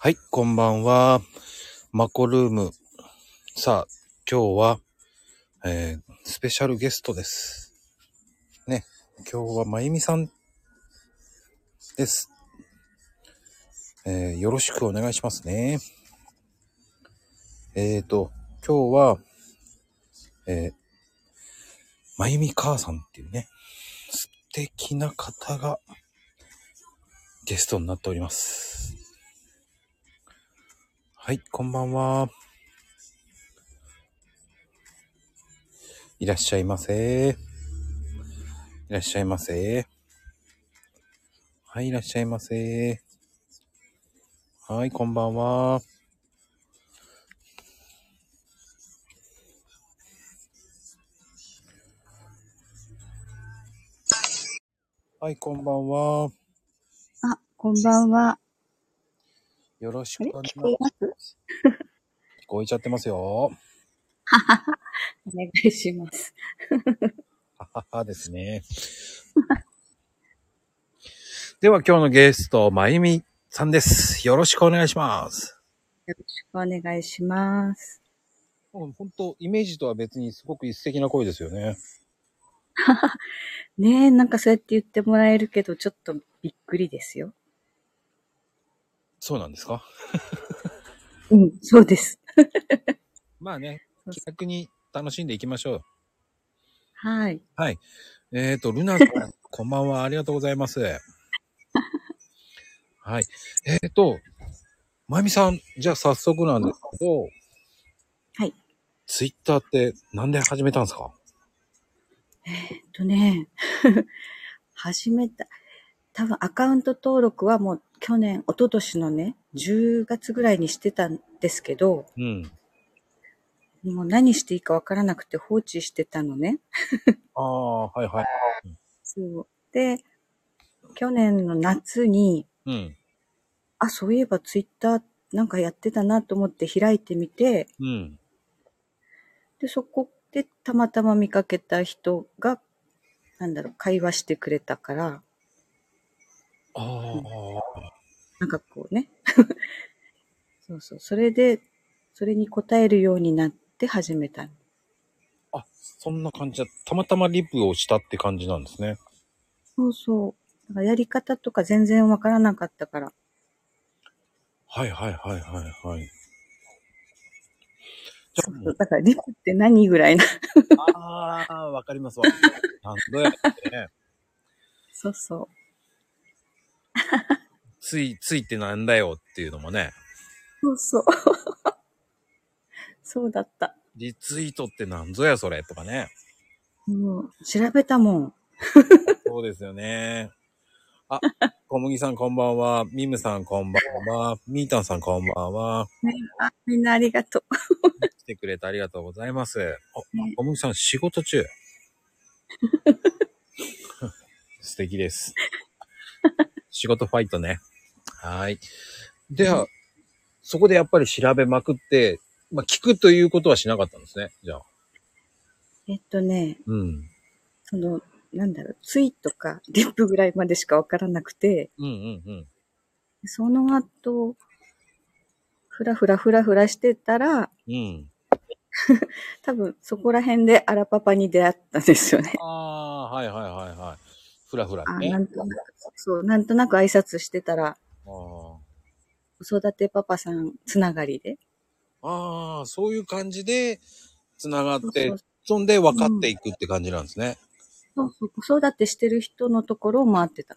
はい、こんばんは。マコルーム。さあ、今日は、えー、スペシャルゲストです。ね、今日はまゆみさんです。えー、よろしくお願いしますね。えーと、今日は、えー、まゆみ母さんっていうね、素敵な方がゲストになっております。はい、こんばんは。いらっしゃいませ。いらっしゃいませ。はい、いらっしゃいませ。はい、こんばんは。はい、こんばんは。あ、こんばんは。よろしくお願いします。聞こえちゃってますよ。お願いします。はははですね。では今日のゲスト、まゆみさんです。よろしくお願いします。よろしくお願いします。本当イメージとは別にすごく素敵な声ですよね。ねえ、なんかそうやって言ってもらえるけど、ちょっとびっくりですよ。そうなんですか？うん、そうです。まあね、気楽に楽しんでいきましょう。はい。はい。えっ、と、ルナさん、こんばんは。ありがとうございます。はい。えっ、と、まゆみさん、じゃあ早速なんですけど、はい。ツイッターってなんで始めたんですか？えっとね、始めた。多分アカウント登録はもう去年、一昨年のね、10月ぐらいにしてたんですけど、うん。もう何していいかわからなくて放置してたのね。ああ、はいはい。そう。で、去年の夏に、うん。あ、そういえばツイッターなんかやってたなと思って開いてみて、うん。で、そこでたまたま見かけた人が、なんだろう、会話してくれたから、ああ、なんかこうね。そうそう。それで、それに答えるようになって始めた。あ、そんな感じだ。たまたまリプをしたって感じなんですね。そうそう。だからやり方とか全然わからなかったから。はいはいはいはいはい。そうそううだからリプって何ぐらいな。ああ、わかりますわ。なんどやってね。そうそう。つい、ついってなんだよっていうのもね。そうそう。そうだった。リツイートってなんぞやそれとかね。もう、調べたもん。そうですよね。あ、小麦さんこんばんは。ミムさんこんばんは。ミータンさんこんばんは。ね、あ、みんなありがとう。来てくれてありがとうございます。あね、小麦さん仕事中。素敵です。仕事ファイトね。はい。では、そこでやっぱり調べまくって、まあ、聞くということはしなかったんですね。じゃあ。えっとね、うん。その、なんだろう、ツイとかリップぐらいまでしかわからなくて、うんうんうん。その後、ふらふらふらふらしてたら、うん。多分そこら辺でアラパパに出会ったんですよね。ああ、はいはいはいはい。ふらふらあね。なんとなく、そう、なんとなく挨拶してたら、子育てパパさんつながりで。あー、そういう感じで、つながってそんで分かっていくって感じなんですね。そうそう、子育てしてる人のところを回ってた。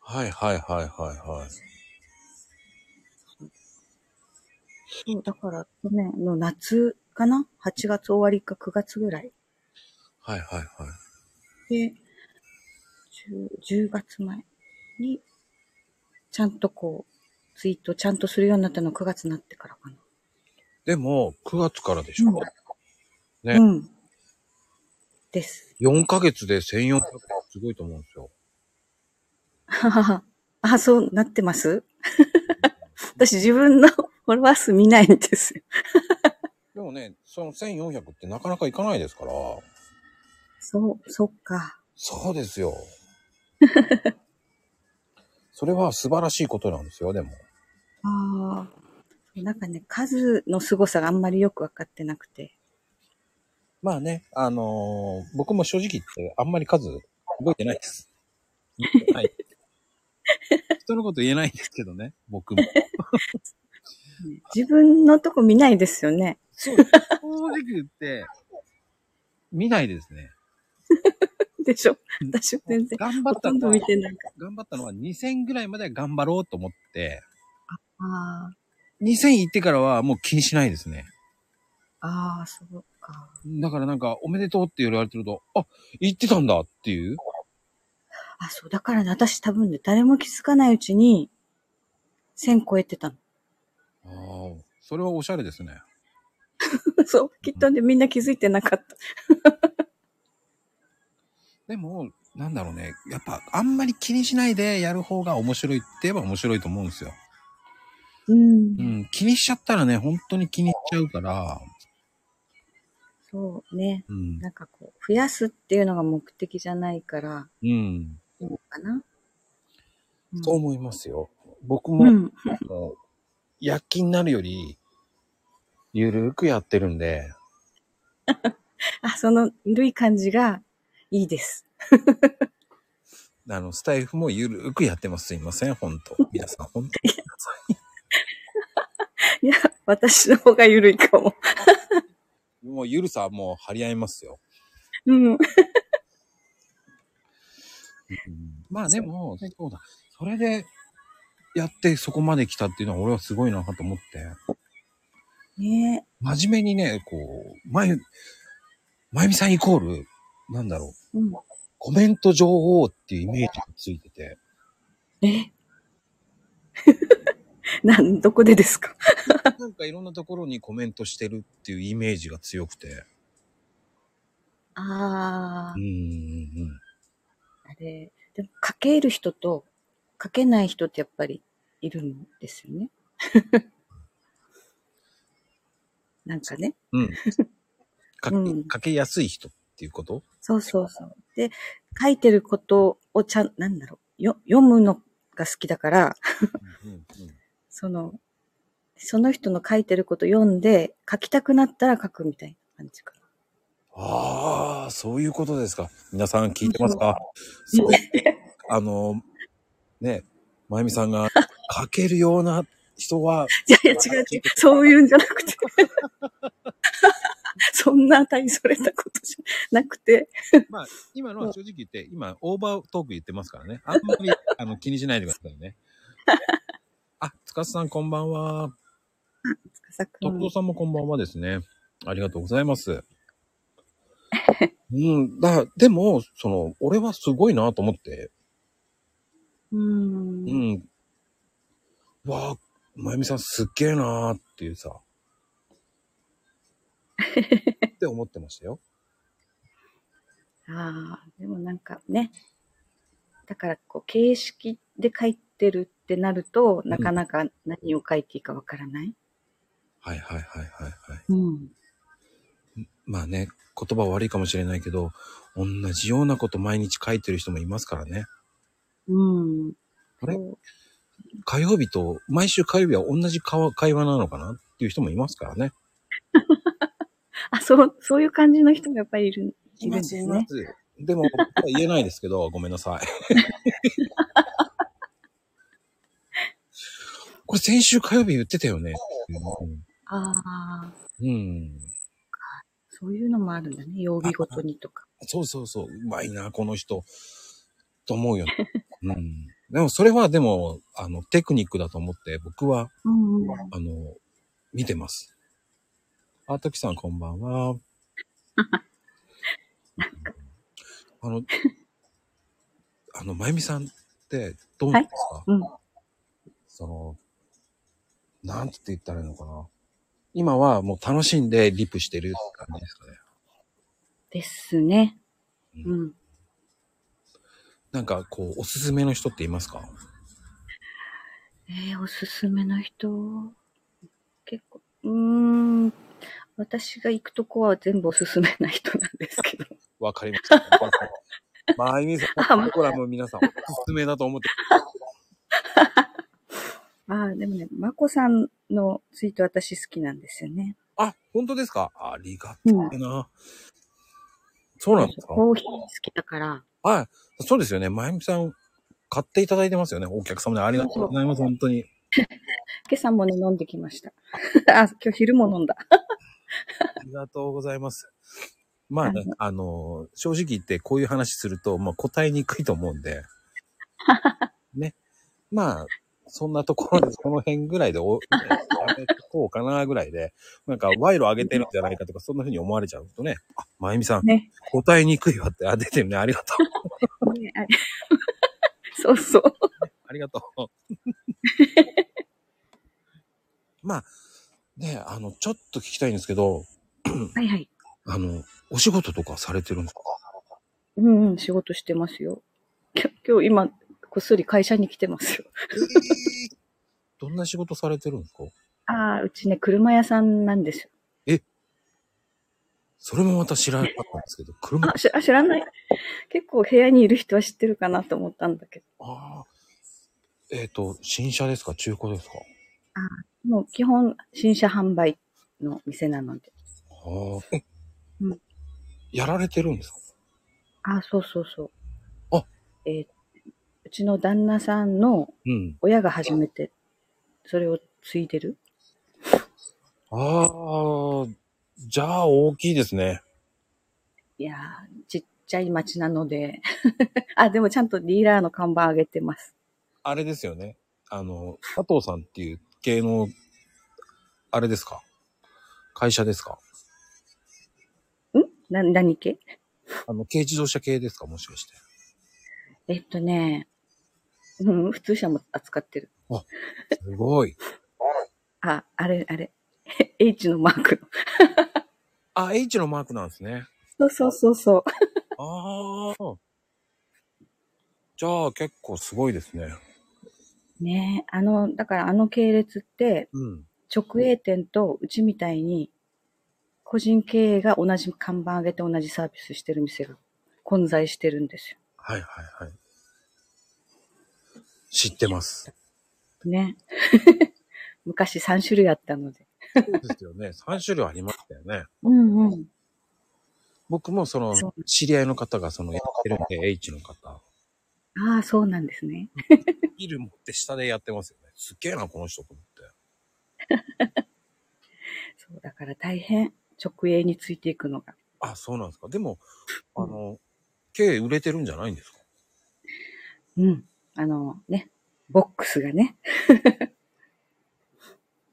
はいはいはいはいはい。そう、だから去年の夏かな ?8 月終わりか9月ぐらい。はいはいはい。で、10, 10月前に、ちゃんとこう、ツイートちゃんとするようになったの9月になってからかな。でも、9月からでしょ、うんねうん。です。4ヶ月で1400すごいと思うんですよ。ははは。あ、そうなってます？私自分の フォロワー数見ないんですよ。でもね、その1400ってなかなかいかないですから。そう、そっか。そうですよ。それは素晴らしいことなんですよ、でも。ああ。なんかね、数の凄さがあんまりよくわかってなくて。まあね、あのー僕も正直言ってあんまり数覚えてないです。はい。人のこと言えないんですけどね、僕も。自分のとこ見ないですよね。そう、正直言って、見ないですね。でしょ？私は全然、頑張ったのは頑張ったのは2000ぐらいまでは頑張ろうと思って、ら。あ2000行ってからはもう気にしないですね。あ。ああ、そうか。だからなんか、おめでとうって言われてると、あ、行ってたんだっていう。あ、そう。だからね、私多分ね、誰も気づかないうちに、1000超えてたの。ああ、それはおしゃれですね。そう。きっとね、みんな気づいてなかった。でも、なんだろうね。やっぱ、あんまり気にしないでやる方が面白いって言えば面白いと思うんですよ。うんう。ん。気にしちゃったらね、本当に気にしちゃうから、そうね。うん。なんかこう、増やすっていうのが目的じゃないから、うん。いいのかな？うんそう思いますよ。僕も、うん。躍起になるより、ゆるーくやってるんで、あ、その、ゆるい感じがいいです。あの、スタイフもゆるーくやってます。すいません、本当皆さん、本当いや、私の方がゆるいかも。もうゆるさはもう張り合いますよ。うん。うんまあでも、そうだ。それで、やってそこまで来たっていうのは俺はすごいなと思って、ね真面目にね、こう、まゆ、まゆみさんイコール、なんだろう、うん。コメント女王っていうイメージがついてて、え？なん、どこでですか？なんかいろんなところにコメントしてるっていうイメージが強くて、ああう、んうんあれ、でも書ける人と書けない人ってやっぱりいるんですよね。なんかね。うん。うん。かけ、うんかけやすい人っていうこと？そうそうそう。で、書いてることをちゃん、なんだろう、よ読むのが好きだから、うんうんうん その、その人の書いてること読んで、書きたくなったら書くみたいな感じかな。ああ、そういうことですか。皆さん聞いてますか？そう。あの、ね、まゆみさんが 書けるような人は、いやいや、違う違う。そういうんじゃなくて。そんな大それたことじゃなくて。まあ、今のは正直言って、今、オーバートーク言ってますからね。あんまり、あの、気にしないでくださいね。あ、つかすさんこんばんは。司くん徳藤さんもこんばんはですね。ありがとうございます。うん、だ、でも、その、俺はすごいなと思って、うーん。うん。わあ、まゆみさんすっげえなーっていうさ。って思ってましたよ。ああ、でもなんかね。だから、こう、形式で書いてるってなると、なかなか何を書いていいかわからない。はいはいはいはいはい。うん。まあね、言葉悪いかもしれないけど、同じようなこと毎日書いてる人もいますからね。うん。あれ？そう火曜日と、毎週火曜日は同じ会話会話なのかなっていう人もいますからね。あ、そう、そういう感じの人がやっぱりいる、いるんですね。す。でも、言えないですけど、ごめんなさい。これ先週火曜日言ってたよね。ああ、うん。うん。そういうのもあるんだね。曜日ごとにとか。そうそうそう。うまいな、この人。と思うよね。うん。でも、それはでも、あの、テクニックだと思って、僕は、うんうん。あの、見てます。あ、ときさんこんばんは。あの、あの、まゆみさんって、どうなんですか、うん。その、なんて言ったらいいのかな？今はもう楽しんでリプしてるって感じですかね。ですね。ううん。なんか、こう、おすすめの人っていますか？えー、おすすめの人、結構、うーん、私が行くとこは全部おすすめな人なんですけど。わかりました。まゆみさんコラム皆さんおすすめだと思って。あ あ、でもね、まこさんのツイート私好きなんですよね。あ、本当ですか？ありがうんたいな。そうなんですか？コーヒー好きだから。はい。そうですよね。まゆみさん、買っていただいてますよね。お客様でありがとうございます。本当に。今朝もね、飲んできました。あ、今日昼も飲んだ。ありがとうございます。まあね、あの、正直言ってこういう話すると、まあ答えにくいと思うんで。ね。まあ、そんなところで、この辺ぐらいでお、こうかなぐらいで、なんか賄賂上げてるんじゃないかとか、そんな風に思われちゃうとね。あ、まゆみさん、ね。答えにくいわって、あ、出てるね。ありがとう。そうそう。ありがとう。まあ、ね、あの、ちょっと聞きたいんですけど、はいはい。あの、お仕事とかされてるんですか？うんうん、仕事してますよ。きょ今日今、こっそり会社に来てますよ。どんな仕事されてるんですか？ああ、うちね、車屋さんなんですよ。それもまた知らなかったんですけど、車、あ、しあ知らない。結構部屋にいる人は知ってるかなと思ったんだけど。ああ。えっ、と、新車ですか？中古ですか？もう基本、新車販売の店なので。ああ。え、うんやられてるんですか？あそうそうそう。あえーうちの旦那さんのうん。親が始めて、それを継いでる？ああ、じゃあ大きいですね。いやー、ちっちゃい町なので。あ、でもちゃんとディーラーの看板上げてます。あれですよね。あの、佐藤さんっていう系の、あれですか？会社ですか？ん？な、何系？あの、軽自動車系ですか？もしかして。えっとね、うん、普通車も扱ってる。すごい。あ、あれ、あれ。H のマークの。あ、H のマークなんですね。そうそうそうそう。ああ。じゃあ結構すごいですね。ねえ、あの、だからあの系列って、うん。直営店とうちみたいに、個人経営が同じ看板上げて同じサービスしてる店が混在してるんですよ。はいはいはい。知ってます。ね。昔3種類あったので。そうですよね。3種類ありましたよね。うんうん。僕もその知り合いの方がそのやってるんで、H の方。ああ、そうなんですね。ビル持って下でやってますよね。すっげえな、この人と思って。そう、だから大変。直営についていくのが。あ、そうなんですか。でも、あの、K 売れてるんじゃないんですか？うん。あのね、ボックスがね。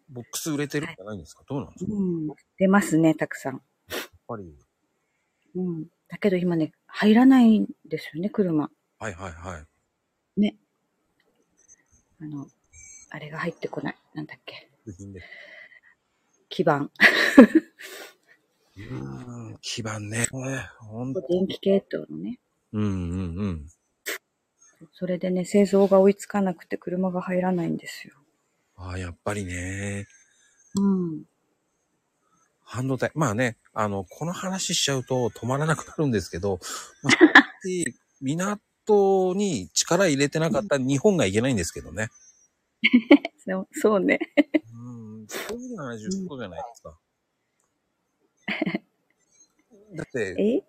ボックス売れてるんじゃないんですか？どうなんですか？やっうん。出ますね、たくさん。ぱり。うん。だけど今ね、入らないんですよね、車。はいはいはい。ね。あの、あれが入ってこない。なんだっけ。基板。うーん、基盤ね。ほんと。電気系統のね。うんうんうん。それでね、製造が追いつかなくて車が入らないんですよ。ああ、やっぱりね。うん。半導体。まあね、あの、この話しちゃうと止まらなくなるんですけど、まあ、港に力入れてなかった日本がいけないんですけどね。そうそうね。うん、そういう話をそうじゃないですか。だって、え？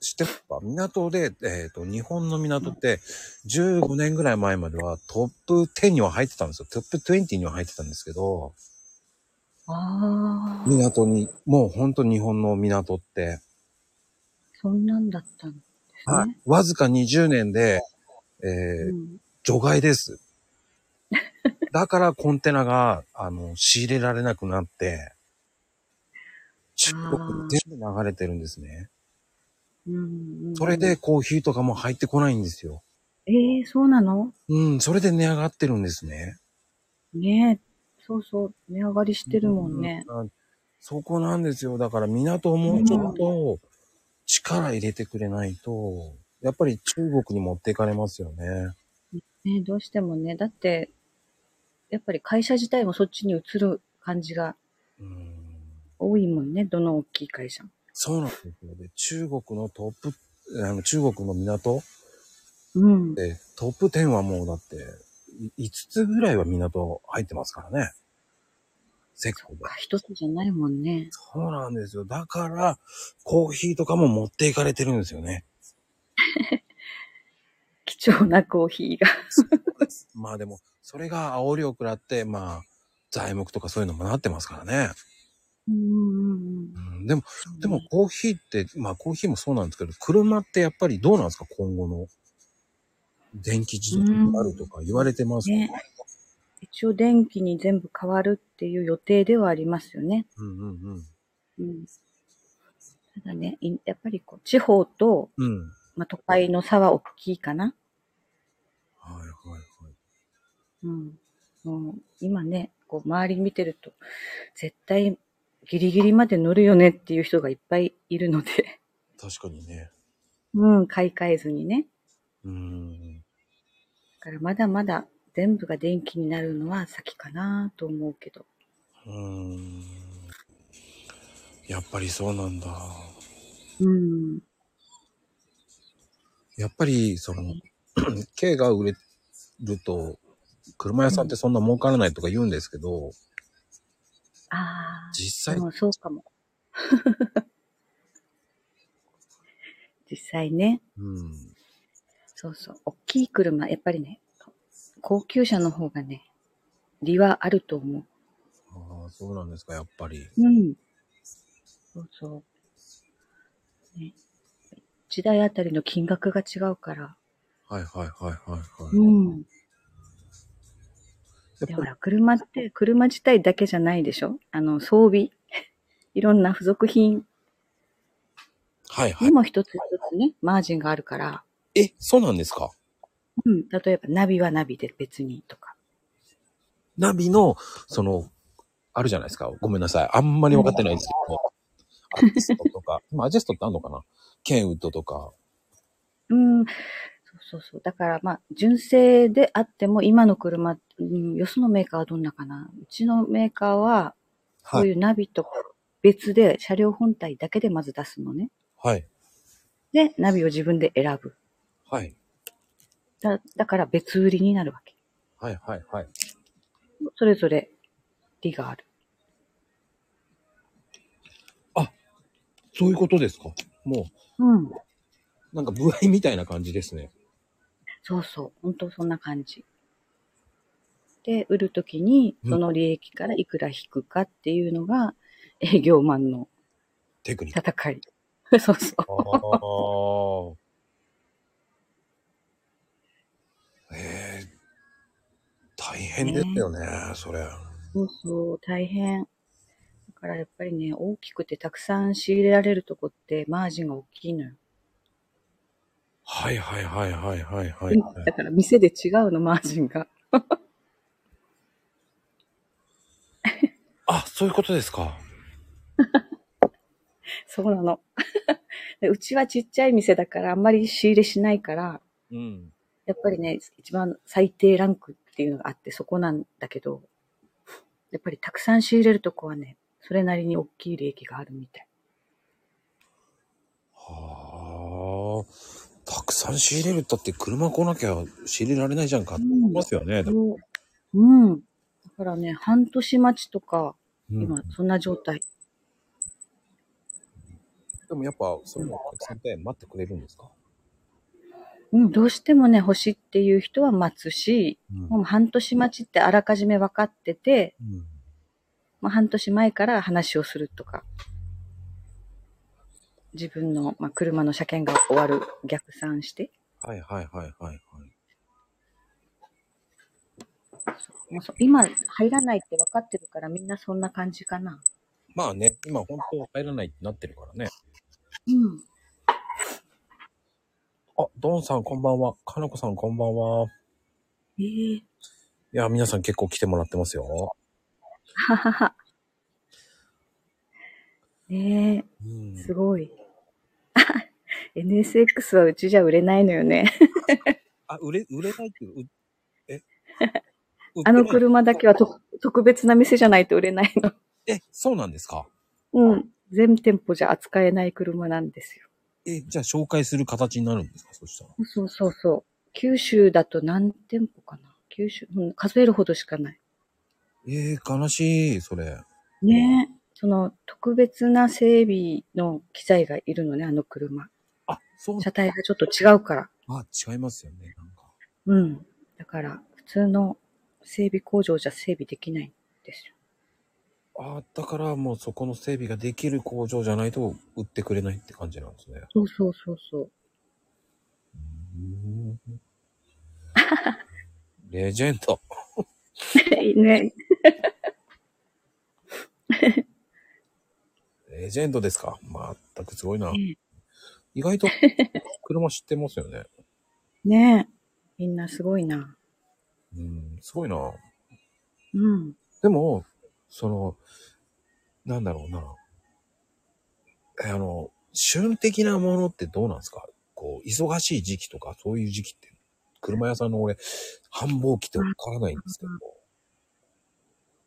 知ってますか？港で、えっ、と、日本の港って、15年ぐらい前まではトップ10には入ってたんですよ。トップ20には入ってたんですけど、ああ、港に、もう本当日本の港って、そんなんだったんですはいね。わずか20年で、えーうん、除外です。だからコンテナが、あの、仕入れられなくなって、中国に全部流れてるんですね。それで、コーヒーとかも入ってこないんですよ。ええそうなの？うん、それで値上がってるんですね。ねえ、そうそう、値上がりしてるもんね。うん。そこなんですよ。だから港をもうちょっと力入れてくれないと、やっぱり中国に持っていかれますよね。ねどうしてもね、だって、やっぱり会社自体もそっちに移る感じがうん。多いもんね、どの大きい会社も。そうなんですよ。で、中国のトップ、あの中国の港うん。でトップ10はもうだって、5つぐらいは港入ってますからね。セットで。あ一つじゃないもんね。そうなんですよ。だから、コーヒーとかも持っていかれてるんですよね。貴重なコーヒーが。まあでも、それが煽りを食らって、まあ、材木とかそういうのもなってますからね。うんうんうん。うん、でも、でもコーヒーって、まあコーヒーもそうなんですけど、車ってやっぱりどうなんですか？今後の。電気自動車になるとか言われてますね。一応電気に全部変わるっていう予定ではありますよね。うんうんうん。うん。ただね、いやっぱりこう、地方と、うん。まあ、都会の差は大きいかな。はいはいはい。うん。もう今ね、こう、周り見てると、絶対ギリギリまで乗るよねっていう人がいっぱいいるので、確かにね。うん、買い替えずにね。うーん。だからまだまだ全部が電気になるのは先かなと思うけど。うーん。やっぱりそうなんだ。うん。やっぱり、その、軽が売れると、車屋さんってそんな儲からないとか言うんですけど、ああ、実際、でもそうかも。実際ね、うん。そうそう、大きい車、やっぱりね、高級車の方がね、利はあると思ああ、そうなんですか、やっぱり。う。うん。そうそう。ね。一台あたりの金額が違うから。はいはいはいはいはい。うん。やっぱり、でほら、車って、車自体だけじゃないでしょ？あの、装備。いろんな付属品はいはいに。も一つ一つね、マージンがあるから。え、そうなんですか？うん。例えば、ナビはナビで別にとか。ナビの、その、あるじゃないですか。ごめんなさい。あんまり分かってないですけど。アジェストとか、今アジェストってあんのかなケンウッドとか。うん。そうそうそう。だから、まあ、純正であっても、今の車、うん、よそのメーカーはどんなかな。うちのメーカーは、こはい。ういうナビと別で、車両本体だけでまず出すのね。はい。で、ナビを自分で選ぶ。はい。だだから別売りになるわけ。はいはいはい。それぞれ、利がある。そういうことですか？もうん。う、なんか部合みたいな感じですね。そうそう。本当そんな感じ。で、売るときに、うんその利益からいくら引くかっていうのが、営業マンのテクニック。戦い。そうそう。ああ。ええ大変ですよね、それ。そうそう、大変。だからやっぱりね、大きくてたくさん仕入れられるとこってマージンが大きいのよ。はいはいはいはいはいはい。だから店で違うの、マージンが。あ、そういうことですか。そうなの。でうちはちっちゃい店だからあんまり仕入れしないから、うん。やっぱりね、一番最低ランクっていうのがあってそこなんだけど、やっぱりたくさん仕入れるとこはね、それなりに大きい利益があるみたい。はあ。たくさん仕入れるったって車来なきゃ仕入れられないじゃんかってうん思いますよね。そううん。だからね、半年待ちとか、うん今、そんな状態。でもやっぱ、そういうのお客さんって待ってくれるんですか？うん、どうしてもね、欲しいっていう人は待つし、うんもう半年待ちってあらかじめ分かってて、うんまあ、半年前から話をするとか、自分の、まあ、車の車検が終わる逆算して、はいはいはいはいはい。もうそ今入らないって分かってるからみんなそんな感じかな。まあね、今本当入らないってなってるからね。うん。あ、ドンさんこんばんは。かなこさんこんばんは。ええいや、皆さん結構来てもらってますよ。ははは。ねうんえ、すごい。NSX はうちじゃ売れないのよね。あ、売れ、売れないっていう、うえ？あの車だけはと特別な店じゃないと売れないの。え、そうなんですか？うん。全店舗じゃ扱えない車なんですよ。え、じゃあ紹介する形になるんですか？そしたら。そうそうそう。九州だと何店舗かな？九州、うん、数えるほどしかない。ええ悲しい、それ。ねえ。その特別な整備の機材がいるのね、あの車。あ、そう車体がちょっと違うから。あ、違いますよね、なんか。うん。だから、普通の整備工場じゃ整備できないんですよ。あだからもうそこの整備ができる工場じゃないと売ってくれないって感じなんですね。そうそうそうそう。レジェンド。ね。レジェンドですか？まったくすごいな。ね意外と 車知ってますよね。ねみんなすごいな。うん、すごいな。うん。でも、その、なんだろうな。えあの、旬的なものってどうなんですか？こう、忙しい時期とか、そういう時期って、車屋さんの俺、繁忙期ってわからないんですけど。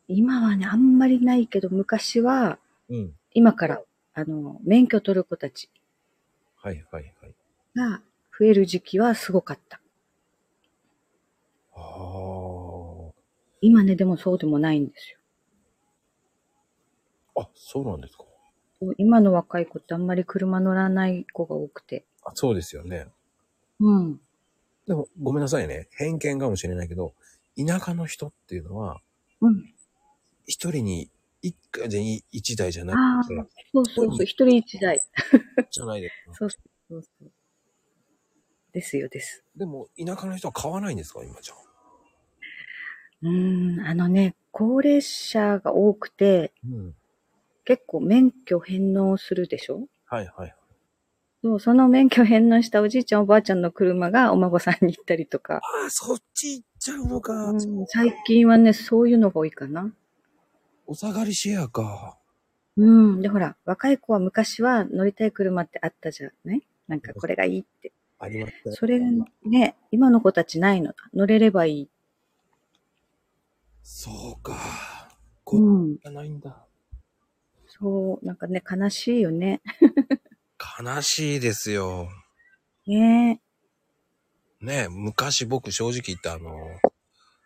今はね、あんまりないけど、昔は、うん。今から、あの、免許取る子たちはいはいはい。が増える時期はすごかった。ああ。今ね、でもそうでもないんですよ。あ、そうなんですか。今の若い子ってあんまり車乗らない子が多くて。あそうですよね。うん。でも、ごめんなさいね。偏見かもしれないけど、田舎の人っていうのは、うん。一人に一家で一台じゃなああくて、、そうそうそう、一人一台。じゃないですか。そうそうそう。ですよ、です。でも、田舎の人は買わないんですか今じゃ。うーん、あのね、高齢者が多くて、うん。結構免許返納するでしょ？はいはい。そう、その免許返納したおじいちゃんおばあちゃんの車がお孫さんに行ったりとか。ああ、そっち行っちゃうのか。うん、最近はね、そういうのが多いかな。お下がりシェアか。うん。で、ほら、若い子は昔は乗りたい車ってあったじゃない？なんかこれがいいって。ありました。それがね、今の子たちないの。乗れればいい。そうか。うこれん。じゃないんだ。そう、なんかね、悲しいよね。悲しいですよ。ねねえ、昔僕正直言ってあの、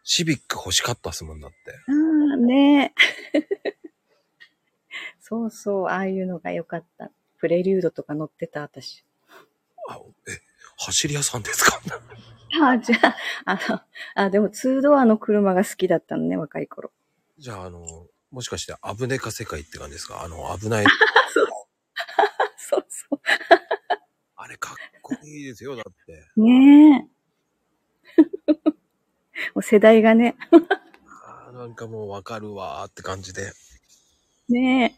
シビック欲しかったっすもんだって。ああ、ね そうそう、ああいうのが良かった。プレリュードとか乗ってた、私。あ、え、走り屋さんですか？あ あ、じゃあ、あの、あ、でも、ツードアの車が好きだったのね、若い頃。じゃああの、もしかして危ねか世界って感じですか？あの、危ない。そうそう。あれかっこいいですよ、だって。ねえ。もう世代がね。あーなんかもうわかるわーって感じで。ね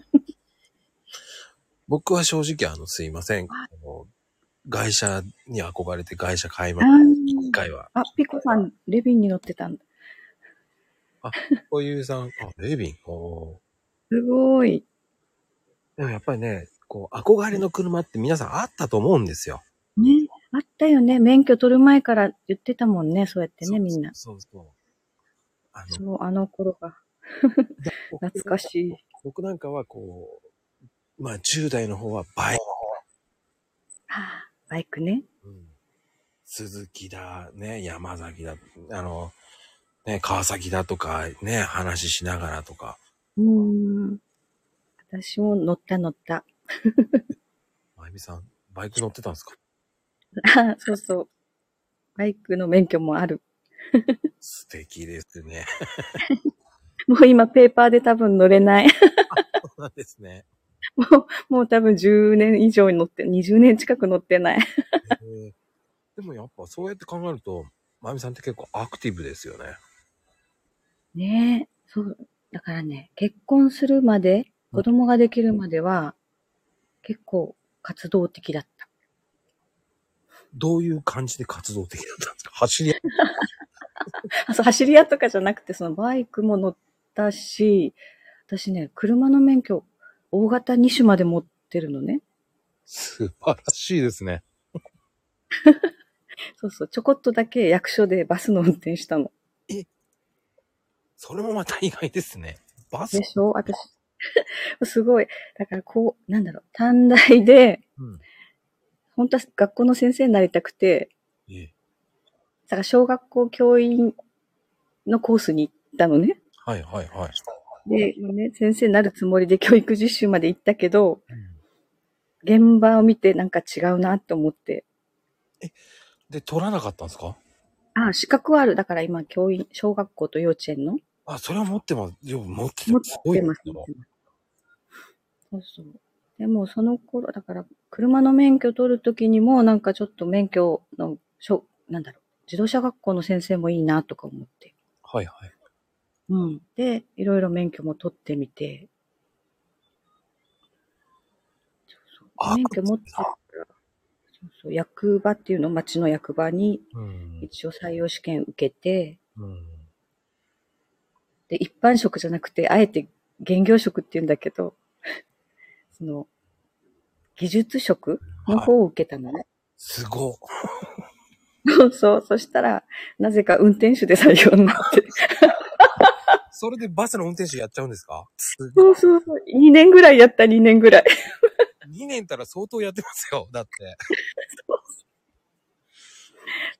僕は正直あの、すいません。あの外車に憧れて外車買いまえ。した。あ一回は。あ、ピコさん、レビンに乗ってたんだ。こういうさん、あ、レビン。おーすごい。でもやっぱりね、こう、憧れの車って皆さんあったと思うんですよ。ね。あったよね。免許取る前から言ってたもんね。そうやってね、みんな。そうそうそう。あの、そう、あの頃が。懐かしい。僕なんかはこう、まあ10代の方はバイク、ああ、バイクね。うん、鈴木だ、ね、山崎だ、あの、ね、川崎だとか、ね、話しながらとか。うーん。私も乗った乗った。まゆみさん、バイク乗ってたんですか？あそうそう。バイクの免許もある。素敵ですね。もう今ペーパーで多分乗れない。そうなんですね。もう、もう多分10年以上乗って、20年近く乗ってない。えーでもやっぱそうやって考えると、まゆみさんって結構アクティブですよね。ねえ。そう。だからね、結婚するまで、子供ができるまでは、結構活動的だった。どういう感じで活動的だったんですか？走り、あ、そう、走り屋とかじゃなくて、そのバイクも乗ったし、私ね、車の免許、大型2種まで持ってるのね。素晴らしいですね。そうそう、ちょこっとだけ役所でバスの運転したの。それもまた意外ですね。バス？でしょ？私、すごい。だからこう、なんだろう、短大で、うん。本当は学校の先生になりたくて、ええだから小学校教員のコースに行ったのね。はいはいはい。で、ね、先生になるつもりで教育実習まで行ったけど、現場を見てなんか違うなって思って。で、取らなかったんですか？あ、資格はある。だから今、教員、小学校と幼稚園のあ、それは持ってます。よ持ってた持っすごいてます。持ってますそうそう。でもその頃、だから車の免許取るときにもなんかちょっと免許の、しょなんだろう、自動車学校の先生もいいなとか思って。はいはい。うん。で、いろいろ免許も取ってみて。そうそうあ免許持ってそうそう、役場っていうの、町の役場にうん。一応採用試験受けて、うん。で、一般職じゃなくて、あえて現業職って言うんだけど、その、技術職の方を受けたのね。すごっ。そうそう。そしたら、なぜか運転手で採用になって。それでバスの運転手やっちゃうんですか？そうそうそう。2年ぐらいやった、2年ぐらい。2年たら相当やってますよ。だって。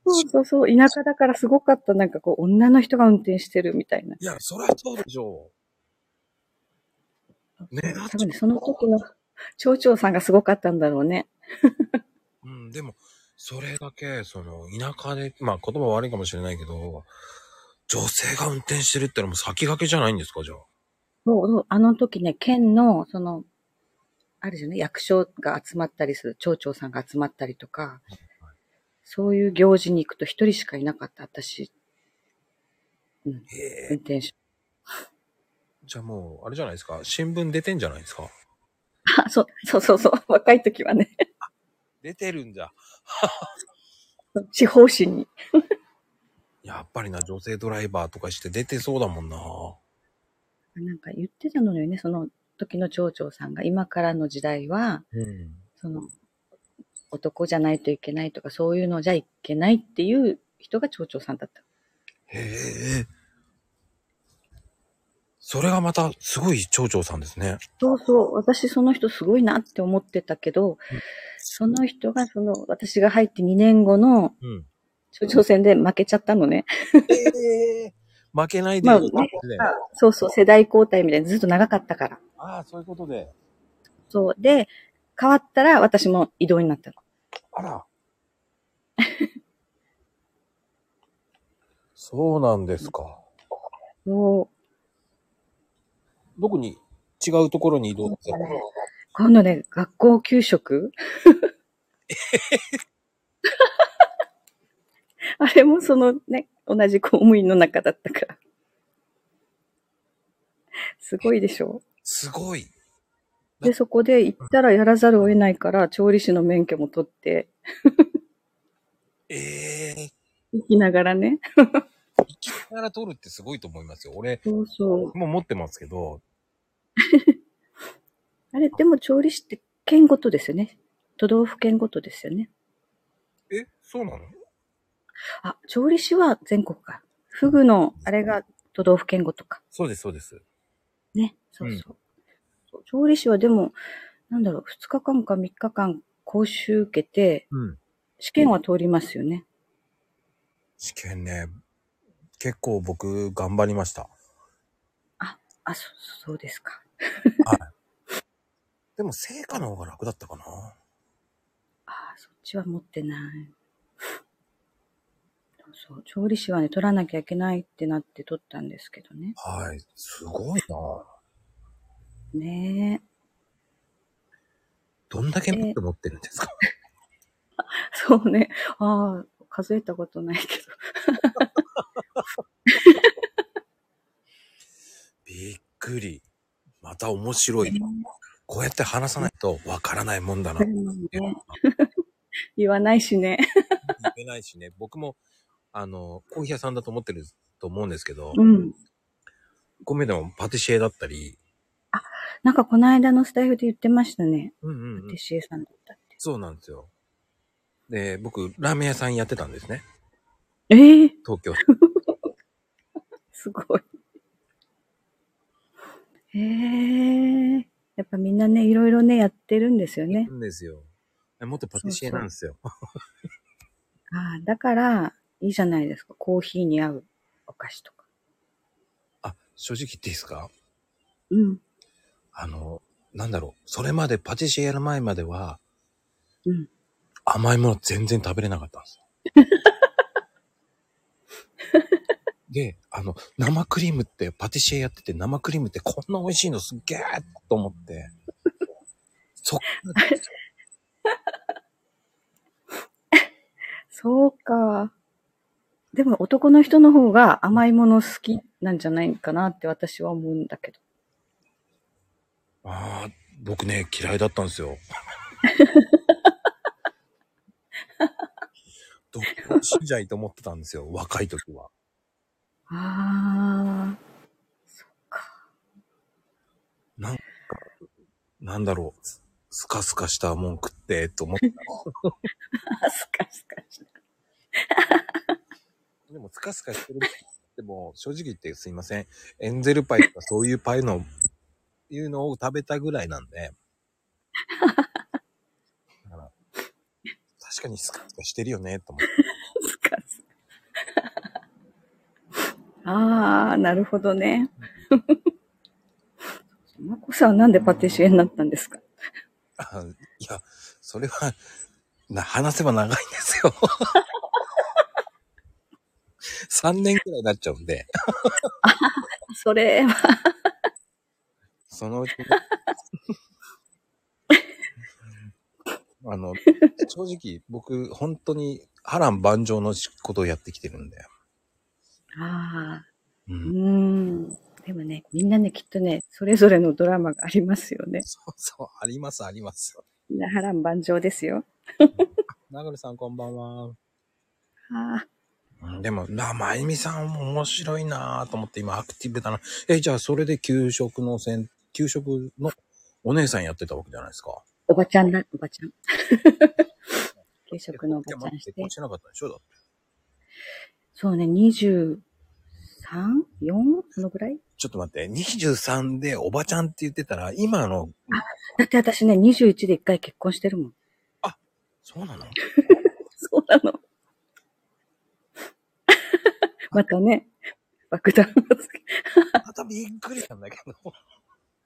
そうそうそう。田舎だからすごかった。なんかこう、女の人が運転してるみたいな。いや、そりゃそうでしょね多分ね、その時の町長さんがすごかったんだろうね。う。うん、でも、それだけ、その、田舎で、まあ言葉悪いかもしれないけど、女性が運転してるってのも先駆けじゃないんですか、じゃあ。そう。あの時ね、県の、その、あるじゃない、役所が集まったりする、町長さんが集まったりとか、そういう行事に行くと一人しかいなかった、私。うん、運。転手。じゃあもう、あれじゃないですか。新聞出てんじゃないですか。あ、そう、そうそうそう。若い時はね、出てるんじゃ。地方紙に。やっぱりな、女性ドライバーとかして出てそうだもんな。なんか言ってたのよね、その時の町長さんが、今からの時代は、うん。その、男じゃないといけないとか、そういうのじゃいけないっていう人が町長さんだった。へえ。それがまた、すごい町長さんですね。そうそう、私その人すごいなって思ってたけど、その人がその、私が入って2年後のうん。町長選で負けちゃったのね。ええ負けないで。まあねそうそう、世代交代みたいにずっと長かったから。ああ、そういうことで。そう。で、変わったら私も移動になったの。あら。そうなんですか。そう。どこに、違うところに移動って。今度ね、学校給食？あれもそのね、同じ公務員の中だったから。すごいでしょ？すごい。で、そこで行ったらやらざるを得ないから、調理師の免許も取って、ええ行きながらね。生きながら取るってすごいと思いますよ。俺、そうそう。もう持ってますけど。あれ、でも調理師って県ごとですよね。都道府県ごとですよね。え、そうなの？あ、調理師は全国か。フグの、あれが都道府県ごとか。そうです、そうです。ね。そうそう。そう調理師はでも、なんだろう、2日間か3日間講習受けて、うん。試験は通りますよね。試験ね、結構僕頑張りました。あ、そ、そうですか。でも成果の方が楽だったかな。あ、そっちは持ってない。そう。調理師はね、取らなきゃいけないってなって取ったんですけどね。はい。すごいな。ねえ。どんだけ免許持ってるんですか、そうね。ああ、数えたことないけど。びっくり。また面白い。こうやって話さないとわからないもんだな。ね 言わないしね。言えないしね。僕も、あの、コーヒー屋さんだと思ってると思うんですけど、うん。米でもパティシエだったり、なんかこの間のスタイフで言ってましたね。うんうん、うんパティ。シエさんだったって。そうなんですよ。で、僕、ラーメン屋さんやってたんですね。ええ東京。すごい。へえ。やっぱみんなね、いろいろね、やってるんですよね。なんですよ。元パティシエなんですよ。ああ、だから、いいじゃないですか。コーヒーに合うお菓子とか。正直言っていいですか？うん。あの、なんだろう。それまでパティシエやる前までは、うん。甘いもの全然食べれなかったんですよ。で、あの、生クリームって、パティシエやってて生クリームってこんな美味しいのすっげえと思って、そっ そうか。でも男の人の方が甘いもの好きなんじゃないかなって私は思うんだけど。ああ、僕ね、嫌いだったんですよ。どうしんじゃいと思ってたんですよ、若い時は。ああ。そっか。なんか、なんだろう、ススカスカしたもん食って、と思って。スカスカした。でも、スカスカしてるでも、正直言ってすいません。エンゼルパイとかそういうパイの、いうのを食べたぐらいなんで。だから、確かにスカスカしてるよね、と思って。スカスカ。ああ、なるほどね。まこさんなんでパティシエになったんですか？あいや、それは、な、話せば長いんですよ。3年くらいになっちゃうんで、それは、そのうちね あの、正直僕、本当に波乱万丈のことをやってきてるんで。ああ、う。うんん。でもね、みんなね、きっとね、それぞれのドラマがありますよね。そうそう、あります、ありますよ。みんな波乱万丈ですよ。長野さんこんばんは。あうんでも、な、まゆみさんも面白いなぁと思って今アクティブだな。え、じゃあそれで給食のせん、給食のお姉さんやってたわけじゃないですか。おばちゃんだ、おばちゃん。給食のおばちゃんして結婚。しなかったでしょだって。そうね、23?4? そのぐらい？ちょっと待って、23でおばちゃんって言ってたら、今の、だって私ね、21で一回結婚してるもん。そうなの？そうなの。またね、爆弾をつけ またびっくりなんだけど。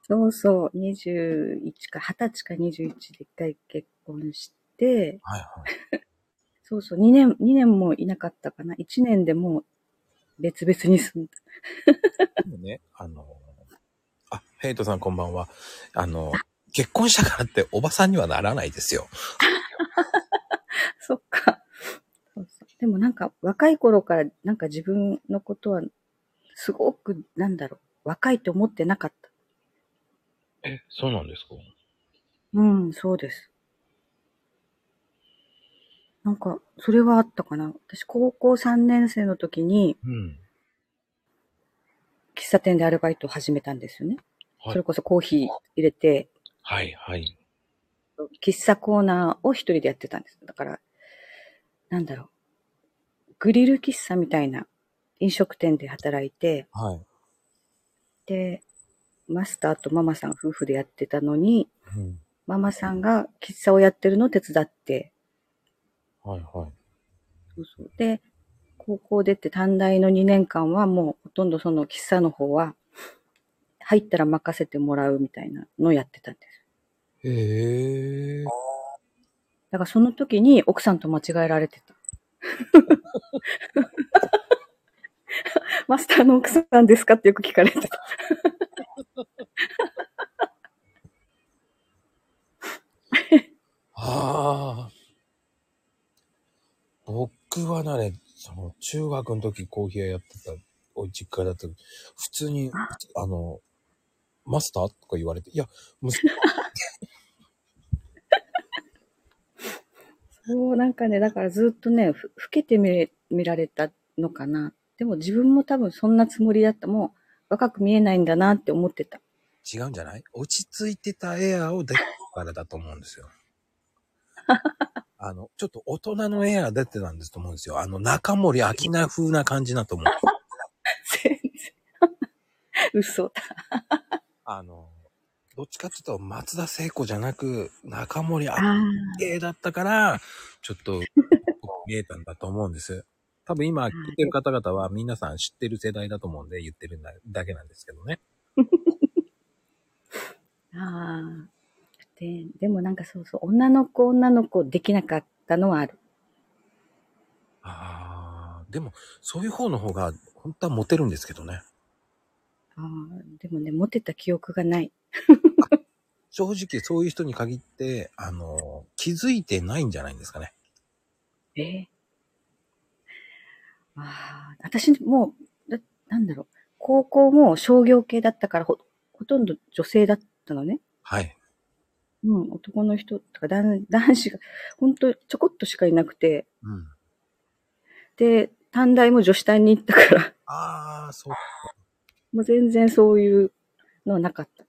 そうそう、21か、20歳か21で一回結婚して、はいはい。そうそう、2年、2年もいなかったかな。1年でもう別々に住んだ。でもね、あの、あ、ヘイトさんこんばんは。あの、結婚したからっておばさんにはならないですよ。そっか。でもなんか若い頃からなんか自分のことはすごくなんだろう。若いと思ってなかった。え、そうなんですか？うん、そうです。なんか、それはあったかな。私、高校3年生の時に、うん。喫茶店でアルバイトを始めたんですよね。はいそれこそコーヒー入れて、はい、はい。喫茶コーナーを一人でやってたんです。だから、なんだろう。グリル喫茶みたいな飲食店で働いて、はい。で、マスターとママさん夫婦でやってたのに、うん。ママさんが喫茶をやってるのを手伝って、はい、はい。そうそうで、高校出て短大の2年間はもうほとんどその喫茶の方は、入ったら任せてもらうみたいなのをやってたんです。へえ。だからその時に奥さんと間違えられてた。マスターの奥さんですかってよく聞かれてた。ああ。僕はね、その、中学の時コーヒー屋やってた、お実家だった時普通に、あの、マスター？とか言われて、いや、息子そう、なんかね、だからずっとね、ふ老けて見見られたのかな。でも自分も多分そんなつもりだった。もう若く見えないんだなって思ってた。違うんじゃない？落ち着いてたエアーを出てるからだと思うんですよ。あの、ちょっと大人のエアー出てたんですと思うんですよ。あの、中森明菜風な感じだと思う。全然。嘘だ。あの、どっちかっていうと松田聖子じゃなく、中森明ああ。系だったから、ちょっと見えたんだと思うんです。多分今聞いてる方々は皆さん知ってる世代だと思うんで言ってるんだだけなんですけどね。ああ。で、でもなんかそうそう、女の子女の子できなかったのはある。ああ、でもそういう方の方が本当はモテるんですけどね。ああ、でもね、モテた記憶がない。正直そういう人に限って、あの、気づいてないんじゃないんですかね。ええああ、私もう、だなんだろう、高校も商業系だったからほ、ほとんど女性だったのね。はい。うん、男の人とか男男子が、本当ちょこっとしかいなくて、うん。で、短大も女子大に行ったから、ああ、そう。もう全然そういうのはなかった。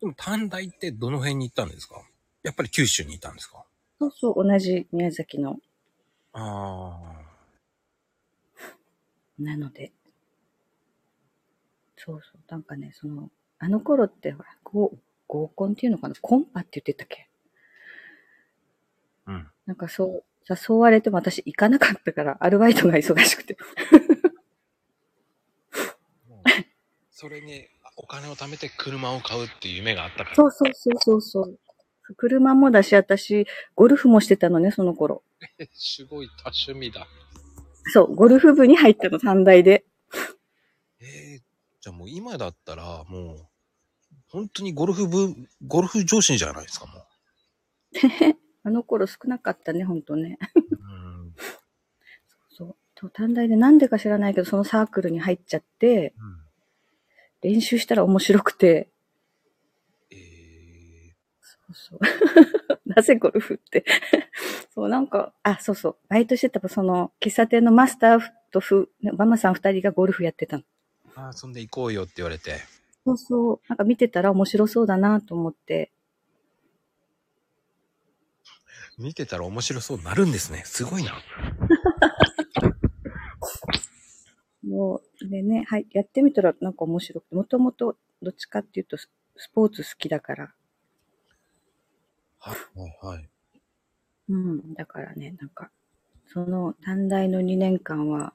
でも短大ってどの辺に行ったんですか？やっぱり九州にいたんですか？そうそう、同じ宮崎の、ああ。なので。そうそう、なんかね、その、あの頃ってほら、合合コンっていうのかな？コンパって言ってたっけ？うん。なんかそう、誘われても私行かなかったから、アルバイトが忙しくて。それにお金を貯めて車を買うっていう夢があったから。そうそうそうそうそう。車もだし、私、ゴルフもしてたのね、その頃。え すごい多趣味だ。そう、ゴルフ部に入ったの、短大で。えー、じゃあもう今だったらもう、本当にゴルフ部、ゴルフ上司じゃないですか、も あの頃少なかったね、ほんとね。う。うん。そう。そう短大でなんでか知らないけど、そのサークルに入っちゃって、うん、練習したら面白くて、えー、そうそう。なぜゴルフって。そう、なんか、あ、そうそう。バイトしてたその、喫茶店のマスターとフ、ママさん二人がゴルフやってたの。あーそんで行こうよって言われて。そうそう。なんか見てたら面白そうだなと思って。見てたら面白そうになるんですね。すごいな。もう、でね、はい、やってみたらなんか面白くて、もともとどっちかっていうとススポーツ好きだから。はい、はい、はい。うん。だからね、なんか、その短大の2年間は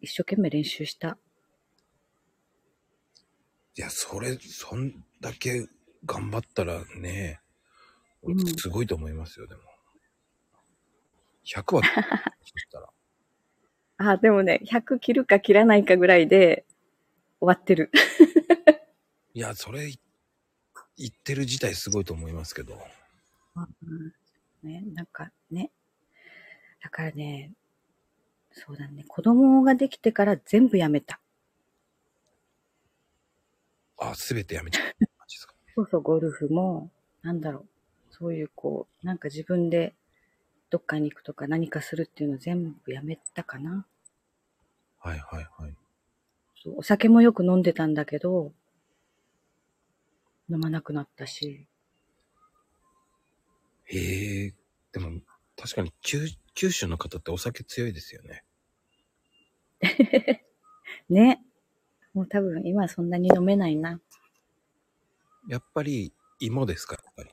一生懸命練習した。いや、それ、そんだけ頑張ったらね、うんすごいと思いますよ、でも。100は、そしたら。あ、でもね、100切るか切らないかぐらいで終わってる。いや、それ、言ってる自体すごいと思いますけど。うんね、なんかね。だからね、そうだね、子供ができてから全部やめた。あ、すべてやめちゃう感じですか。そうそう、ゴルフも、なんだろう。そういうこう、なんか自分でどっかに行くとか何かするっていうの全部やめたかな。はい、はい、はい。そうお酒もよく飲んでたんだけど、飲まなくなったし。へえ、でも、確かに九、九州の方ってお酒強いですよね。ね。もう多分今そんなに飲めないな。やっぱり、芋ですか、やっぱり。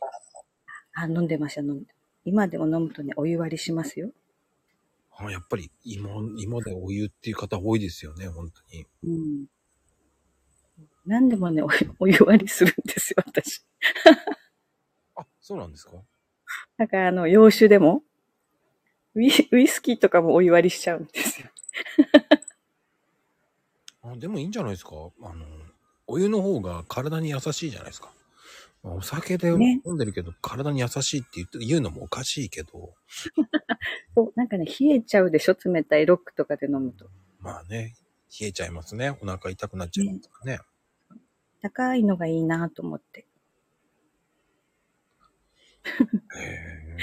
あ、飲んでました、飲んで。今でも飲むとね、お湯割りしますよ。あやっぱり芋、芋でお湯っていう方多いですよね、本当に。うん。何でもね、お湯 お湯割りするんですよ、私。あ、そうなんですか？だから、あの、洋酒でも、ウイウイスキーとかもお湯割りしちゃうんですよ。あでもいいんじゃないですか？あの、お湯の方が体に優しいじゃないですか。まあお酒で飲ねんでるけど、体に優しいって言って言うのもおかしいけど、そう、なんかね、冷えちゃうでしょ？冷たいロックとかで飲むと。まあね、冷えちゃいますね。お腹痛くなっちゃいますからね。高いのがいいなと思って。へえ。